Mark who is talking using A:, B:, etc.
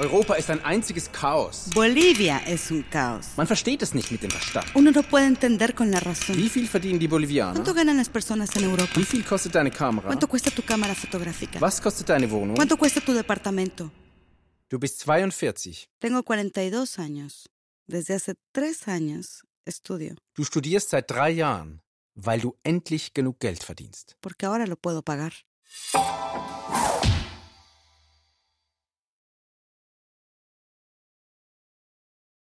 A: Europa ist ein einziges Chaos.
B: Bolivia es un caos.
A: Man versteht es nicht mit dem Verstand.
B: Uno no puede entender con la razón.
A: Wie viel verdienen die Bolivianer?
B: ¿Cuánto ganan las personas en Europa?
A: Wie viel kostet deine Kamera?
B: ¿Cuánto cuesta tu cámara fotográfica?
A: Was kostet deine Wohnung?
B: ¿Cuánto cuesta tu departamento?
A: Du bist 42.
B: Tengo 42 años. Desde hace tres años estudio,
A: Du studierst seit drei Jahren, weil du endlich genug Geld verdienst.
B: porque ahora lo puedo pagar.